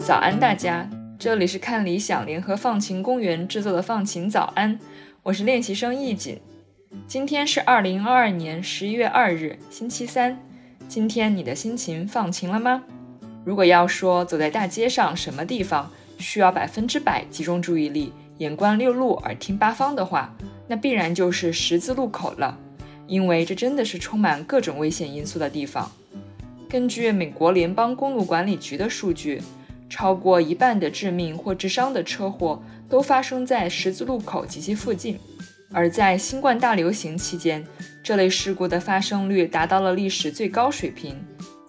早安，大家！这里是看理想联合放晴公园制作的放晴早安，我是练习生易锦。今天是二零二二年十一月二日，星期三。今天你的心情放晴了吗？如果要说走在大街上什么地方需要百分之百集中注意力、眼观六路、耳听八方的话，那必然就是十字路口了，因为这真的是充满各种危险因素的地方。根据美国联邦公路管理局的数据。超过一半的致命或致伤的车祸都发生在十字路口及其附近，而在新冠大流行期间，这类事故的发生率达到了历史最高水平。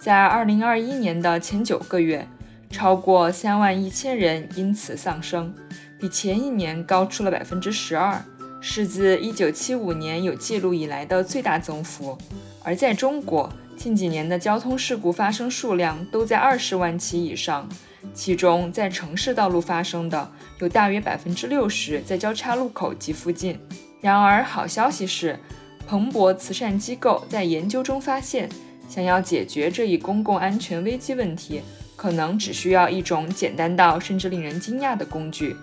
在2021年的前九个月，超过3万一千人因此丧生，比前一年高出了百分之十二，是自1975年有记录以来的最大增幅。而在中国，近几年的交通事故发生数量都在二十万起以上。其中，在城市道路发生的有大约百分之六十在交叉路口及附近。然而，好消息是，彭博慈善机构在研究中发现，想要解决这一公共安全危机问题，可能只需要一种简单到甚至令人惊讶的工具，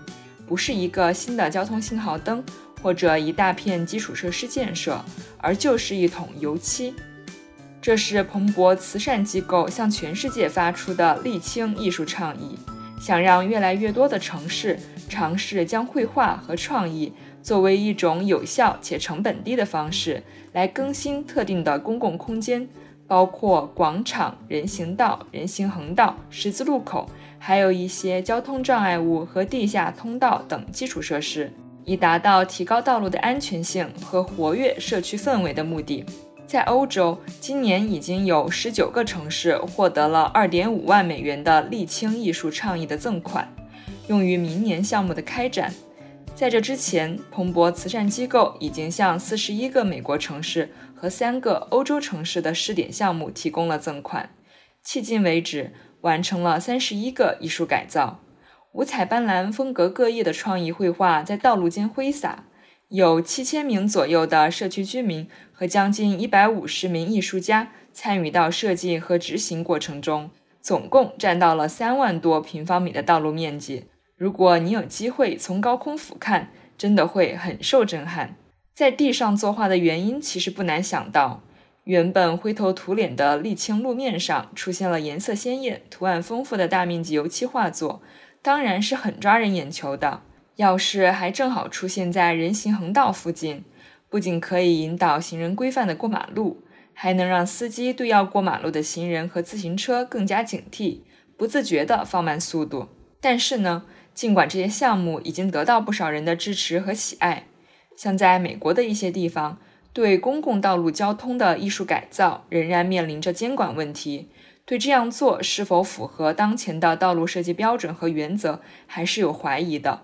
不是一个新的交通信号灯或者一大片基础设施建设，而就是一桶油漆。这是彭博慈善机构向全世界发出的沥青艺术倡议，想让越来越多的城市尝试将绘画和创意作为一种有效且成本低的方式来更新特定的公共空间，包括广场、人行道、人行横道、十字路口，还有一些交通障碍物和地下通道等基础设施，以达到提高道路的安全性和活跃社区氛围的目的。在欧洲，今年已经有十九个城市获得了二点五万美元的沥青艺术倡议的赠款，用于明年项目的开展。在这之前，彭博慈善机构已经向四十一个美国城市和三个欧洲城市的试点项目提供了赠款，迄今为止完成了三十一个艺术改造。五彩斑斓、风格各异的创意绘画在道路间挥洒。有七千名左右的社区居民和将近一百五十名艺术家参与到设计和执行过程中，总共占到了三万多平方米的道路面积。如果你有机会从高空俯瞰，真的会很受震撼。在地上作画的原因其实不难想到，原本灰头土脸的沥青路面上出现了颜色鲜艳、图案丰富的大面积油漆画作，当然是很抓人眼球的。要是还正好出现在人行横道附近，不仅可以引导行人规范的过马路，还能让司机对要过马路的行人和自行车更加警惕，不自觉地放慢速度。但是呢，尽管这些项目已经得到不少人的支持和喜爱，像在美国的一些地方，对公共道路交通的艺术改造仍然面临着监管问题，对这样做是否符合当前的道路设计标准和原则，还是有怀疑的。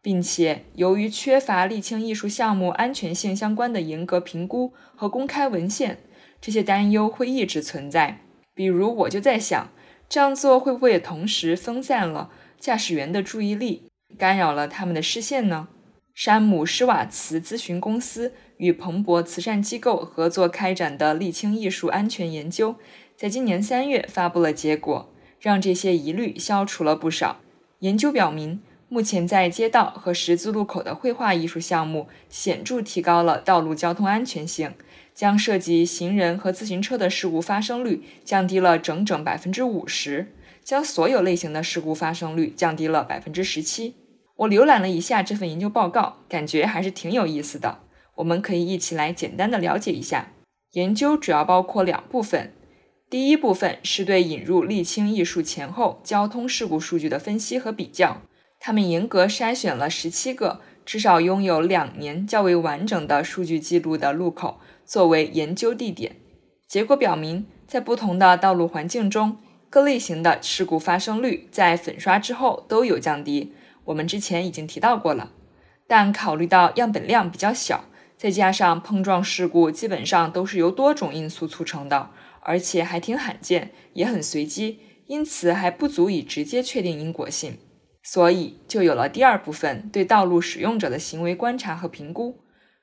并且，由于缺乏沥青艺术项目安全性相关的严格评估和公开文献，这些担忧会一直存在。比如，我就在想，这样做会不会也同时分散了驾驶员的注意力，干扰了他们的视线呢？山姆施瓦茨咨询公司与彭博慈善机构合作开展的沥青艺术安全研究，在今年三月发布了结果，让这些疑虑消除了不少。研究表明。目前在街道和十字路口的绘画艺术项目显著提高了道路交通安全性，将涉及行人和自行车的事故发生率降低了整整百分之五十，将所有类型的事故发生率降低了百分之十七。我浏览了一下这份研究报告，感觉还是挺有意思的。我们可以一起来简单的了解一下。研究主要包括两部分，第一部分是对引入沥青艺术前后交通事故数据的分析和比较。他们严格筛选了十七个至少拥有两年较为完整的数据记录的路口作为研究地点。结果表明，在不同的道路环境中，各类型的事故发生率在粉刷之后都有降低。我们之前已经提到过了。但考虑到样本量比较小，再加上碰撞事故基本上都是由多种因素促成的，而且还挺罕见，也很随机。因此还不足以直接确定因果性。所以就有了第二部分对道路使用者的行为观察和评估，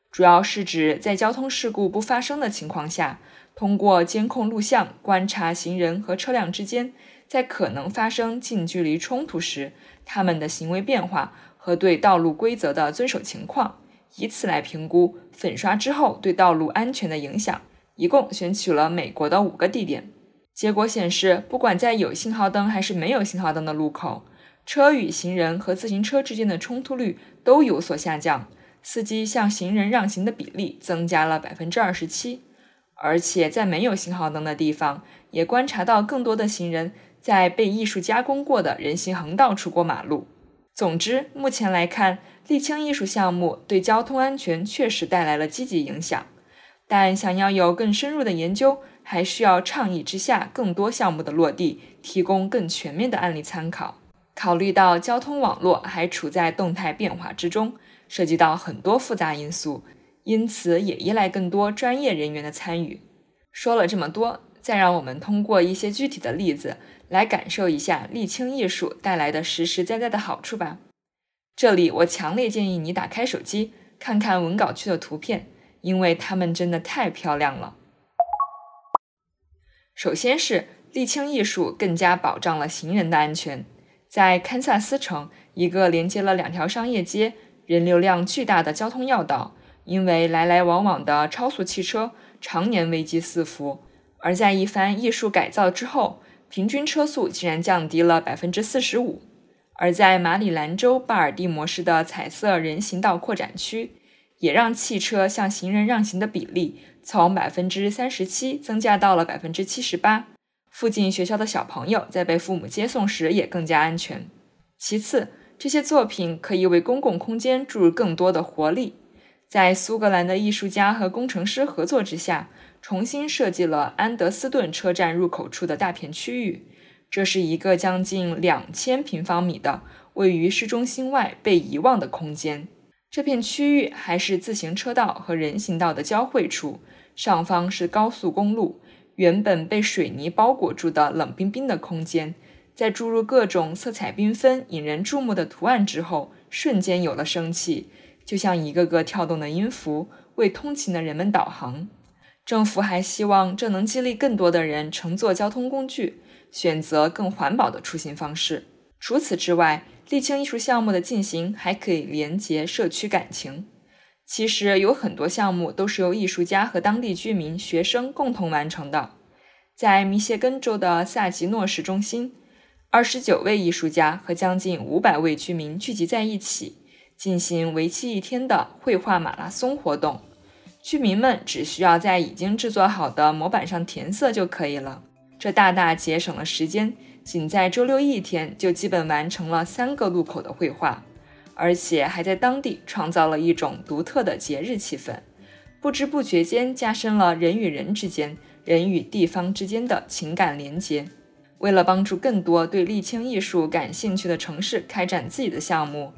主要是指在交通事故不发生的情况下，通过监控录像观察行人和车辆之间在可能发生近距离冲突时他们的行为变化和对道路规则的遵守情况，以此来评估粉刷之后对道路安全的影响。一共选取了美国的五个地点，结果显示，不管在有信号灯还是没有信号灯的路口。车与行人和自行车之间的冲突率都有所下降，司机向行人让行的比例增加了百分之二十七，而且在没有信号灯的地方，也观察到更多的行人在被艺术加工过的人行横道处过马路。总之，目前来看，沥青艺术项目对交通安全确实带来了积极影响，但想要有更深入的研究，还需要倡议之下更多项目的落地，提供更全面的案例参考。考虑到交通网络还处在动态变化之中，涉及到很多复杂因素，因此也依赖更多专业人员的参与。说了这么多，再让我们通过一些具体的例子来感受一下沥青艺术带来的实实在在的好处吧。这里我强烈建议你打开手机看看文稿区的图片，因为它们真的太漂亮了。首先是沥青艺术更加保障了行人的安全。在堪萨斯城，一个连接了两条商业街、人流量巨大的交通要道，因为来来往往的超速汽车，常年危机四伏。而在一番艺术改造之后，平均车速竟然降低了百分之四十五。而在马里兰州巴尔的摩市的彩色人行道扩展区，也让汽车向行人让行的比例从百分之三十七增加到了百分之七十八。附近学校的小朋友在被父母接送时也更加安全。其次，这些作品可以为公共空间注入更多的活力。在苏格兰的艺术家和工程师合作之下，重新设计了安德斯顿车站入口处的大片区域。这是一个将近两千平方米的位于市中心外被遗忘的空间。这片区域还是自行车道和人行道的交汇处，上方是高速公路。原本被水泥包裹住的冷冰冰的空间，在注入各种色彩缤纷、引人注目的图案之后，瞬间有了生气，就像一个个跳动的音符，为通勤的人们导航。政府还希望这能激励更多的人乘坐交通工具，选择更环保的出行方式。除此之外，沥青艺术项目的进行还可以连结社区感情。其实有很多项目都是由艺术家和当地居民、学生共同完成的。在密歇根州的萨吉诺市中心，二十九位艺术家和将近五百位居民聚集在一起，进行为期一天的绘画马拉松活动。居民们只需要在已经制作好的模板上填色就可以了，这大大节省了时间。仅在周六一天，就基本完成了三个路口的绘画。而且还在当地创造了一种独特的节日气氛，不知不觉间加深了人与人之间、人与地方之间的情感连结。为了帮助更多对沥青艺术感兴趣的城市开展自己的项目，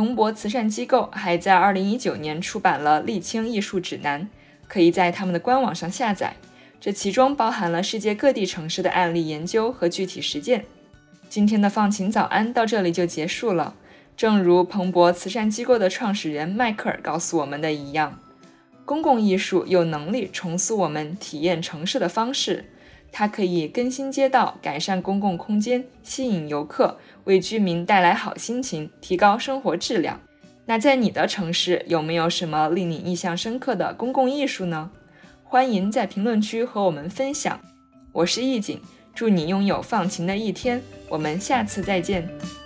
彭博慈善机构还在2019年出版了《沥青艺术指南》，可以在他们的官网上下载。这其中包含了世界各地城市的案例研究和具体实践。今天的放晴早安到这里就结束了。正如彭博慈善机构的创始人迈克尔告诉我们的一样，公共艺术有能力重塑我们体验城市的方式。它可以更新街道、改善公共空间、吸引游客、为居民带来好心情、提高生活质量。那在你的城市有没有什么令你印象深刻的公共艺术呢？欢迎在评论区和我们分享。我是易景，祝你拥有放晴的一天。我们下次再见。